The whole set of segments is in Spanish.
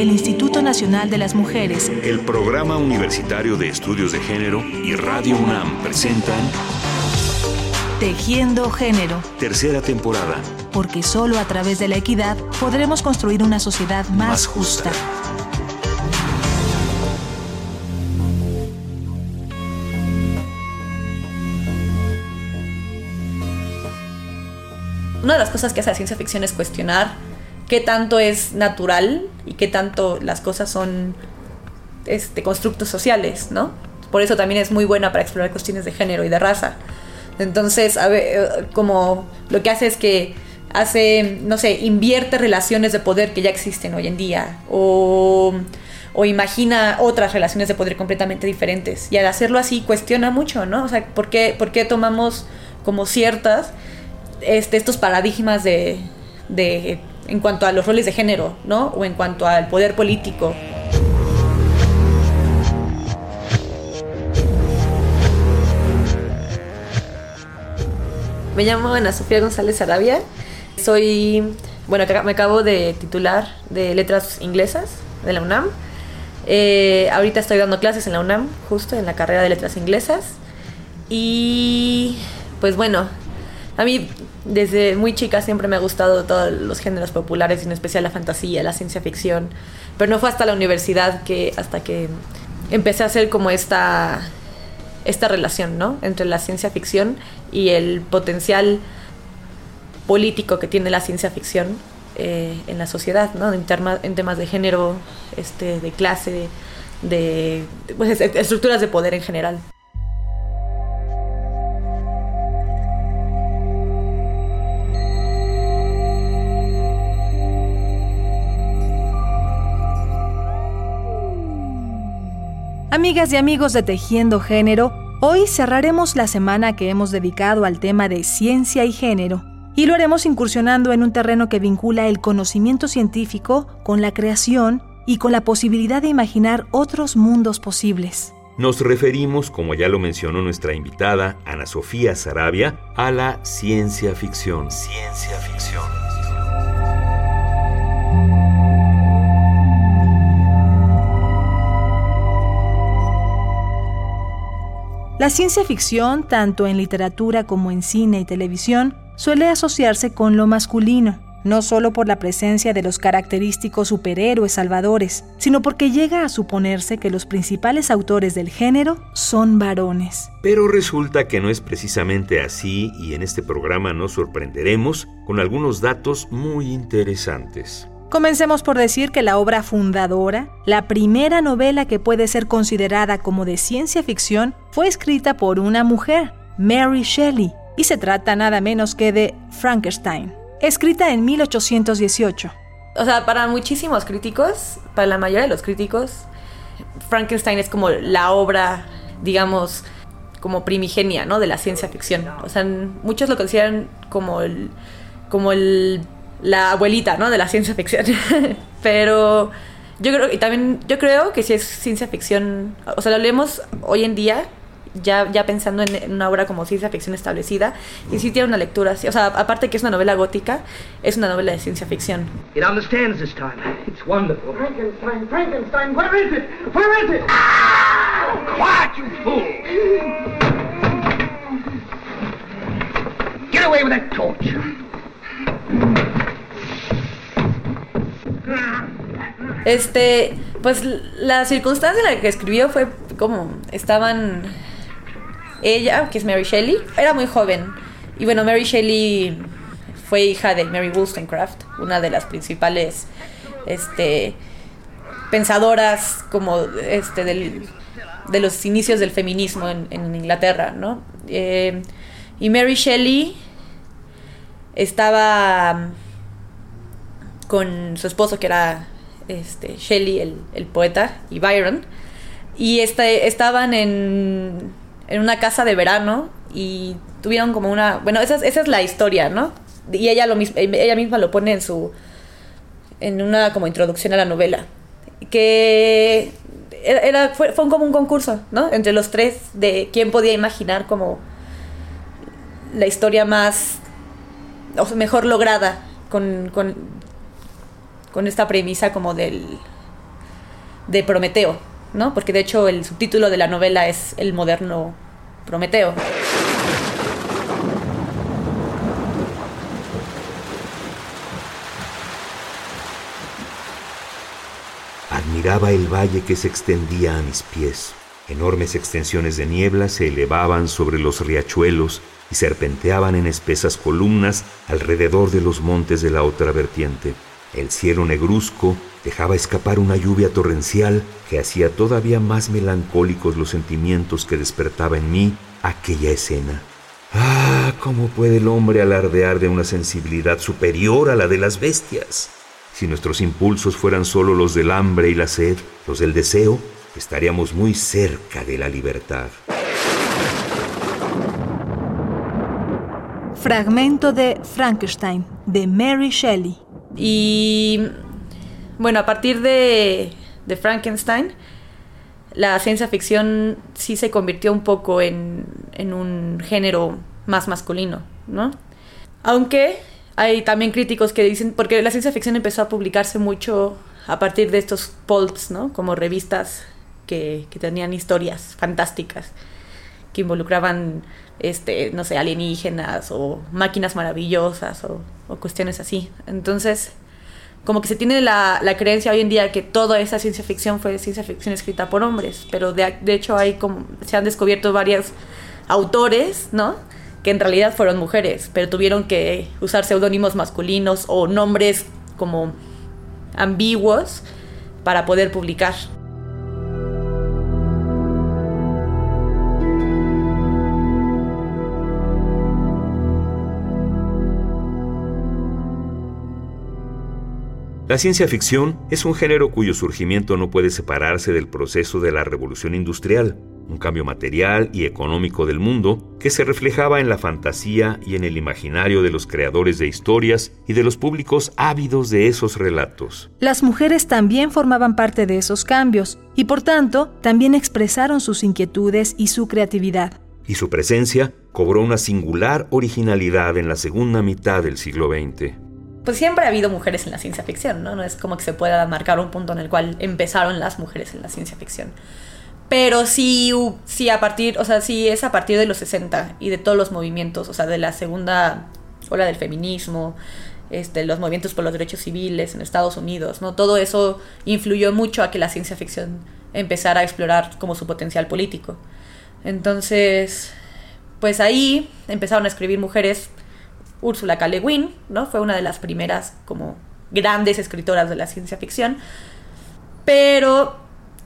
el Instituto Nacional de las Mujeres, el Programa Universitario de Estudios de Género y Radio UNAM presentan Tejiendo Género. Tercera temporada. Porque solo a través de la equidad podremos construir una sociedad más, justa. Una de las cosas que hace la ciencia ficción es cuestionar qué tanto es natural y qué tanto las cosas son este, constructos sociales, ¿no? Por eso también es muy buena para explorar cuestiones de género y de raza. Entonces, a ver, eh, como lo que hace es que hace, no sé, invierte relaciones de poder que ya existen hoy en día o, o, imagina otras relaciones de poder completamente diferentes. Y al hacerlo así cuestiona mucho, ¿no? O sea, ¿por qué, por qué tomamos como ciertas este, estos paradigmas de, de en cuanto a los roles de género, ¿no? O en cuanto al poder político. Me llamo Ana Sofía González Arabia. Soy, bueno, me acabo de titular de letras inglesas de la UNAM. Eh, ahorita estoy dando clases en la UNAM, justo en la carrera de letras inglesas. Y pues bueno, a mí desde muy chica siempre me ha gustado todos los géneros populares, en especial la fantasía, la ciencia ficción. Pero no fue hasta la universidad que, hasta que empecé a hacer como esta, esta relación, ¿no? Entre la ciencia ficción y el potencial político que tiene la ciencia ficción eh, en la sociedad, ¿no? En, temas de género, este, de clase, de pues, estructuras de poder en general. Amigas y amigos de Tejiendo Género, hoy cerraremos la semana que hemos dedicado al tema de ciencia y género, y lo haremos incursionando en un terreno que vincula el conocimiento científico con la creación y con la posibilidad de imaginar otros mundos posibles. Nos referimos, como ya lo mencionó nuestra invitada, Ana Sofía Sarabia, a la ciencia ficción. Ciencia ficción. La ciencia ficción, tanto en literatura como en cine y televisión, suele asociarse con lo masculino, no solo por la presencia de los característicos superhéroes salvadores, sino porque llega a suponerse que los principales autores del género son varones. Pero resulta que no es precisamente así y en este programa nos sorprenderemos con algunos datos muy interesantes. Comencemos por decir que la obra fundadora, la primera novela que puede ser considerada como de ciencia ficción, fue escrita por una mujer, Mary Shelley, y se trata nada menos que de Frankenstein, escrita en 1818. O sea, para muchísimos críticos, para la mayoría de los críticos, Frankenstein es como la obra, digamos, como primigenia, ¿no? De la ciencia ficción. O sea, muchos lo consideran como el, como el la abuelita, ¿no? De la ciencia ficción. Pero yo creo, y también yo creo que si es ciencia ficción, o sea, lo leemos hoy en día, ya, ya pensando en, una obra como ciencia ficción establecida, y sí tiene una lectura así, o sea, aparte que es una novela gótica, es una novela de ciencia ficción. It understands this time. It's wonderful. Frankenstein, Frankenstein, where is it? Where is it? Ah! Quiet, you fool! Get away with that torch. Este, pues la circunstancia en la que escribió fue como estaban ella, que es Mary Shelley, era muy joven. Y bueno, Mary Shelley fue hija de Mary Wollstonecraft, una de las principales este, pensadoras como este, de los inicios del feminismo en, Inglaterra, ¿no? Eh, y Mary Shelley estaba con su esposo que era este, Shelley, el, poeta, y Byron, y este, estaban en, en una casa de verano y tuvieron como una... Bueno, esa, esa es la historia, ¿no? Y ella, lo, ella misma lo pone en su... en una como introducción a la novela. Que era, fue, fue como un concurso, ¿no? Entre los tres de quién podía imaginar como la historia más o mejor lograda con, con, con esta premisa como del, de Prometeo, ¿no? Porque de hecho el subtítulo de la novela es El moderno Prometeo. Admiraba el valle que se extendía a mis pies. Enormes extensiones de niebla se elevaban sobre los riachuelos y serpenteaban en espesas columnas alrededor de los montes de la otra vertiente. El cielo negruzco dejaba escapar una lluvia torrencial que hacía todavía más melancólicos los sentimientos que despertaba en mí aquella escena. Ah, ¿cómo puede el hombre alardear de una sensibilidad superior a la de las bestias? Si nuestros impulsos fueran solo los del hambre y la sed, los del deseo, estaríamos muy cerca de la libertad. Fragmento de Frankenstein, de Mary Shelley. Y bueno, a partir de, de Frankenstein, la ciencia ficción sí se convirtió un poco en, en un género más masculino, ¿no? Aunque hay también críticos que dicen, porque la ciencia ficción empezó a publicarse mucho a partir de estos pulps, ¿no? Como revistas que, que tenían historias fantásticas, que involucraban, este, no sé, alienígenas o máquinas maravillosas o, cuestiones así. Entonces, como que se tiene la, la, creencia hoy en día que toda esa ciencia ficción fue ciencia ficción escrita por hombres, pero de, de hecho hay como, se han descubierto varios autores, ¿no? Que en realidad fueron mujeres, pero tuvieron que usar seudónimos masculinos o nombres como ambiguos para poder publicar. La ciencia ficción es un género cuyo surgimiento no puede separarse del proceso de la revolución industrial, un cambio material y económico del mundo que se reflejaba en la fantasía y en el imaginario de los creadores de historias y de los públicos ávidos de esos relatos. Las mujeres también formaban parte de esos cambios y por tanto también expresaron sus inquietudes y su creatividad. Y su presencia cobró una singular originalidad en la segunda mitad del siglo XX pues siempre ha habido mujeres en la ciencia ficción, ¿no? No es como que se pueda marcar un punto en el cual empezaron las mujeres en la ciencia ficción. Pero sí, sí a partir, o sea, sí es a partir de los 60 y de todos los movimientos, o sea, de la segunda ola del feminismo, este, los movimientos por los derechos civiles en Estados Unidos, ¿no? Todo eso influyó mucho a que la ciencia ficción empezara a explorar como su potencial político. Entonces, pues ahí empezaron a escribir mujeres Úrsula K. Le Guin, ¿no? Fue una de las primeras como grandes escritoras de la ciencia ficción. Pero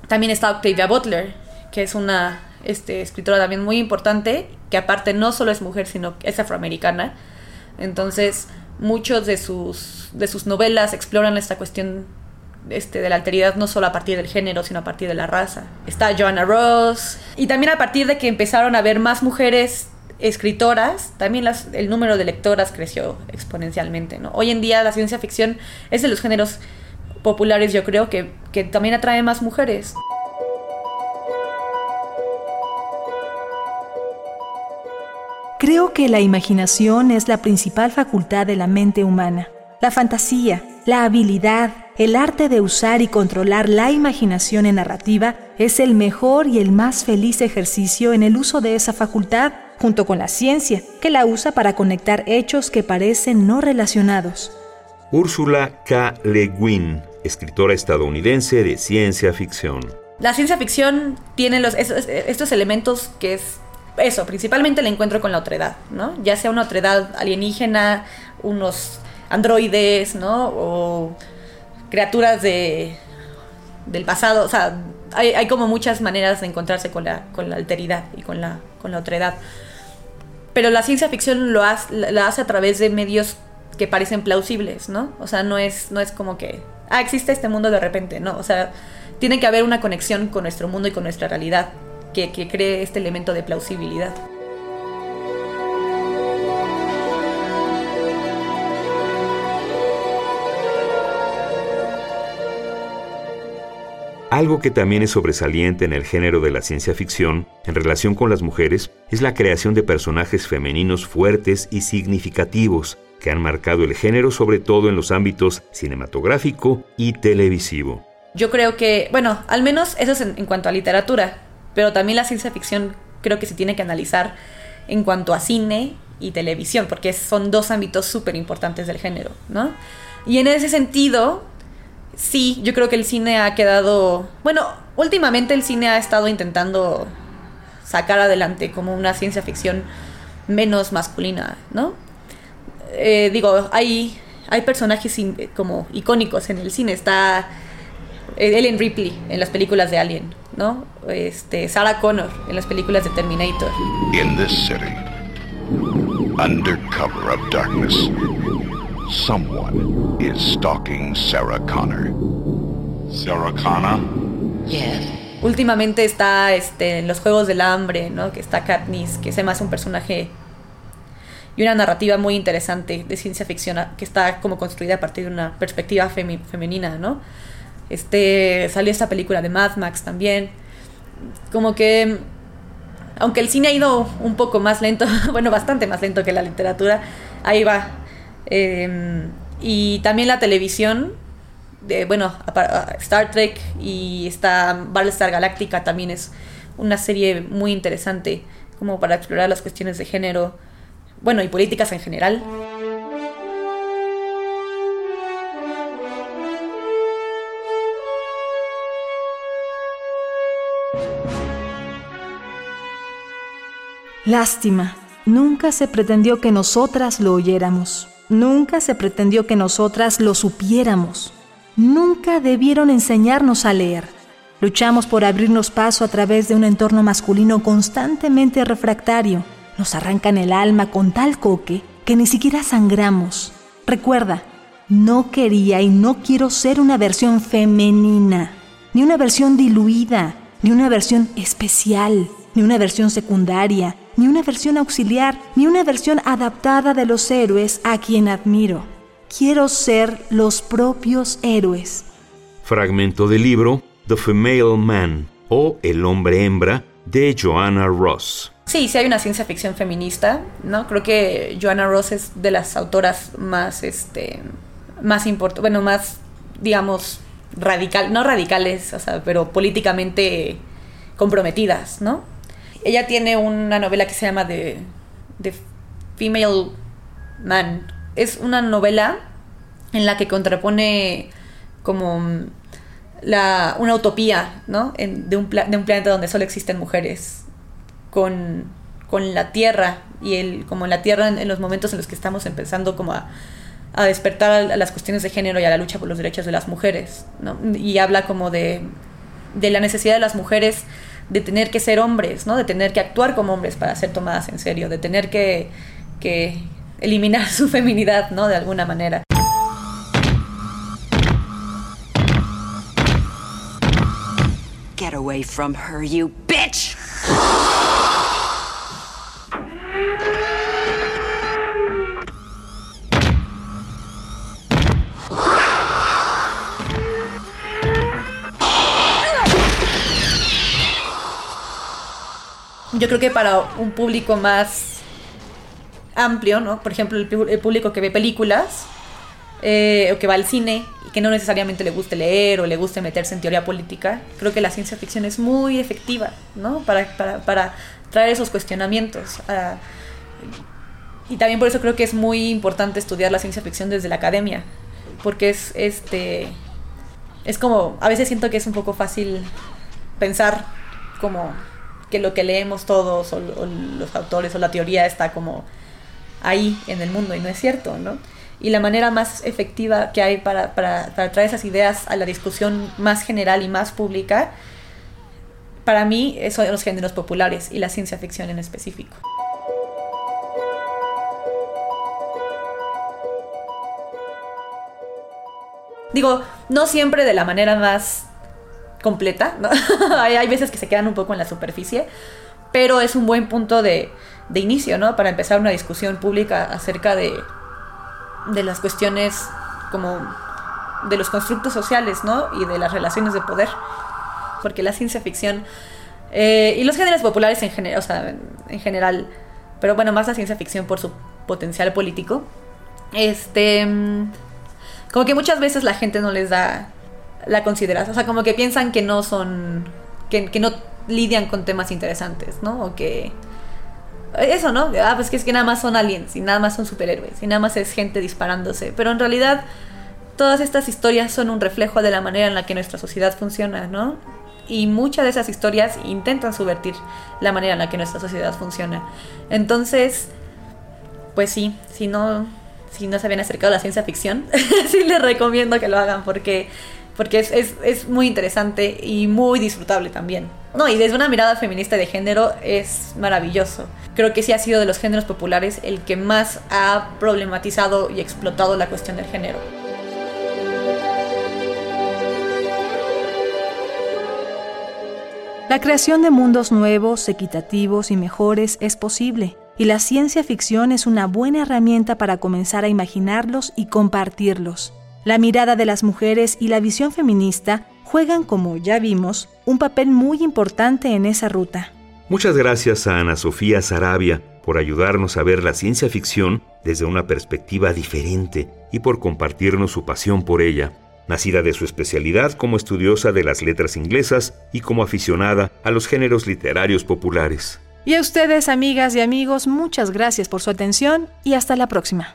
también está Octavia Butler, que es una este, escritora también muy importante, que aparte no solo es mujer, sino es afroamericana. Entonces, muchos de sus, de sus novelas exploran esta cuestión este, de la alteridad no solo a partir del género, sino a partir de la raza. Está Joanna Ross. Y también a partir de que empezaron a haber más mujeres escritoras, también el número de lectoras creció exponencialmente. ¿no? Hoy en día la ciencia ficción es de los géneros populares, yo creo, que, que también atrae más mujeres. Creo que la imaginación es la principal facultad de la mente humana. La fantasía, la habilidad, el arte de usar y controlar la imaginación en narrativa es el mejor y el más feliz ejercicio en el uso de esa facultad junto con la ciencia, que la usa para conectar hechos que parecen no relacionados. Úrsula K. Le Guin, escritora estadounidense de ciencia ficción. La ciencia ficción tiene los, estos, elementos que es eso, principalmente el encuentro con la otredad, ¿no? Ya sea una otredad alienígena, unos androides, ¿no? O criaturas de, del pasado, o sea, hay, como muchas maneras de encontrarse con la, con la alteridad y con la, con la otredad pero la ciencia ficción lo hace, la hace a través de medios que parecen plausibles, ¿no? O sea, no es, no es como que, ah, existe este mundo de repente, ¿no? O sea, tiene que haber una conexión con nuestro mundo y con nuestra realidad que, que cree este elemento de plausibilidad. Algo que también es sobresaliente en el género de la ciencia ficción en relación con las mujeres es la creación de personajes femeninos fuertes y significativos que han marcado el género sobre todo en los ámbitos cinematográfico y televisivo. Yo creo que, bueno, al menos eso es en, cuanto a literatura, pero también la ciencia ficción creo que se tiene que analizar en cuanto a cine y televisión, porque son dos ámbitos súper importantes del género, ¿no? Y en ese sentido, sí, yo creo que el cine ha quedado, bueno, últimamente el cine ha estado intentando sacar adelante como una ciencia ficción menos masculina, ¿no? Eh, digo, hay, hay personajes como icónicos en el cine. Está eh, Ellen Ripley en las películas de Alien, ¿no? Este, Sarah Connor en las películas de Terminator. In this city, under cover of darkness, someone is stalking Sarah Connor. Sarah Connor? Yes. Últimamente está este, en los Juegos del Hambre, ¿no? Que está Katniss, que se me hace un personaje y una narrativa muy interesante de ciencia ficción que está como construida a partir de una perspectiva femenina, ¿no? Este, salió esta película de Mad Max también. Como que, aunque el cine ha ido un poco más lento, bueno, bastante más lento que la literatura, ahí va. Em, y también la televisión, de, bueno, Star Trek y esta Battlestar Galáctica también es una serie muy interesante como para explorar las cuestiones de género bueno, y políticas en general. Lástima, nunca se pretendió que nosotras lo oyéramos, nunca se pretendió que nosotras lo supiéramos, nunca debieron enseñarnos a leer. Luchamos por abrirnos paso a través de un entorno masculino constantemente refractario nos arrancan el alma con tal coque que ni siquiera sangramos. Recuerda, no quería y no quiero ser una versión femenina, ni una versión diluida, ni una versión especial, ni una versión secundaria, ni una versión auxiliar, ni una versión adaptada de los héroes a quien admiro. Quiero ser los propios héroes. Fragmento del libro The Female Man o El hombre hembra de Joanna Ross. Sí, sí hay una ciencia ficción feminista, ¿no? Creo que Joanna Ross es de las autoras más, este, más importantes, bueno, más, digamos, radical, no radicales, o sea, pero políticamente comprometidas, ¿no? Ella tiene una novela que se llama The, The Female Man. Es una novela en la que contrapone como la, una utopía, ¿no? de, un de un planeta donde solo existen mujeres con, la tierra y el, como la tierra en, los momentos en los que estamos empezando como a, despertar a, las cuestiones de género y a la lucha por los derechos de las mujeres, Y habla como de, de la necesidad de las mujeres de tener que ser hombres, ¿no? De tener que actuar como hombres para ser tomadas en serio, de tener que, que eliminar su feminidad, ¿no? De alguna manera. Get away from her, you bitch! Yo creo que para un público más amplio, ¿no? Por ejemplo, el, público que ve películas eh, o que va al cine y que no necesariamente le guste leer o le guste meterse en teoría política, creo que la ciencia ficción es muy efectiva, ¿no? Para, para, traer esos cuestionamientos. Ah, y también por eso creo que es muy importante estudiar la ciencia ficción desde la academia, porque es este es como a veces siento que es un poco fácil pensar como que lo que leemos todos o, los autores o la teoría está como ahí en el mundo y no es cierto, ¿no? Y la manera más efectiva que hay para, traer esas ideas a la discusión más general y más pública, para mí son los géneros populares y la ciencia ficción en específico. Digo, no siempre de la manera más completa. hay, veces que se quedan un poco en la superficie, pero es un buen punto de, inicio, ¿no? Para empezar una discusión pública acerca de, de las cuestiones como de los constructos sociales, ¿no? Y de las relaciones de poder. Porque la ciencia ficción eh, y los géneros populares en, general, o sea, en general, pero bueno, más la ciencia ficción por su potencial político, este, como que muchas veces la gente no les da la consideras. O sea, como que piensan que no son, que, no lidian con temas interesantes, ¿no? O que... Eso, ¿no? Ah, pues que es que nada más son aliens y nada más son superhéroes y nada más es gente disparándose. Pero en realidad todas estas historias son un reflejo de la manera en la que nuestra sociedad funciona, ¿no? Y muchas de esas historias intentan subvertir la manera en la que nuestra sociedad funciona. Entonces, pues sí, si no, si no se habían acercado a la ciencia ficción, sí les recomiendo que lo hagan porque porque es, es, es, muy interesante y muy disfrutable también. No, y desde una mirada feminista de género es maravilloso. Creo que sí ha sido de los géneros populares el que más ha problematizado y explotado la cuestión del género. La creación de mundos nuevos, equitativos y mejores es posible, y la ciencia ficción es una buena herramienta para comenzar a imaginarlos y compartirlos. La mirada de las mujeres y la visión feminista juegan, como ya vimos, un papel muy importante en esa ruta. Muchas gracias a Ana Sofía Sarabia por ayudarnos a ver la ciencia ficción desde una perspectiva diferente y por compartirnos su pasión por ella, nacida de su especialidad como estudiosa de las letras inglesas y como aficionada a los géneros literarios populares. Y a ustedes, amigas y amigos, muchas gracias por su atención y hasta la próxima